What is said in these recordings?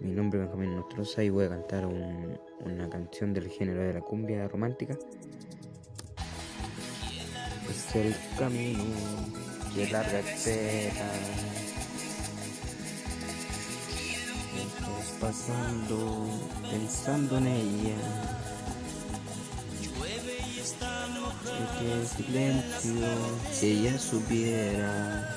Mi nombre es Benjamín Nostroza y voy a cantar un- una canción del género de la cumbia romántica. Es el camino que larga espera. Estás pasando pensando en ella. Y que silencio si ella supiera.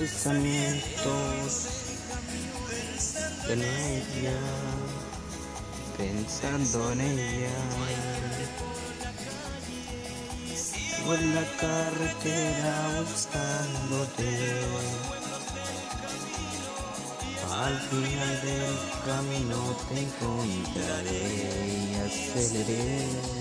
Pensamientos en ella, pensando en ella. Por la carretera buscándote. Al final del camino te encontraré y aceleré.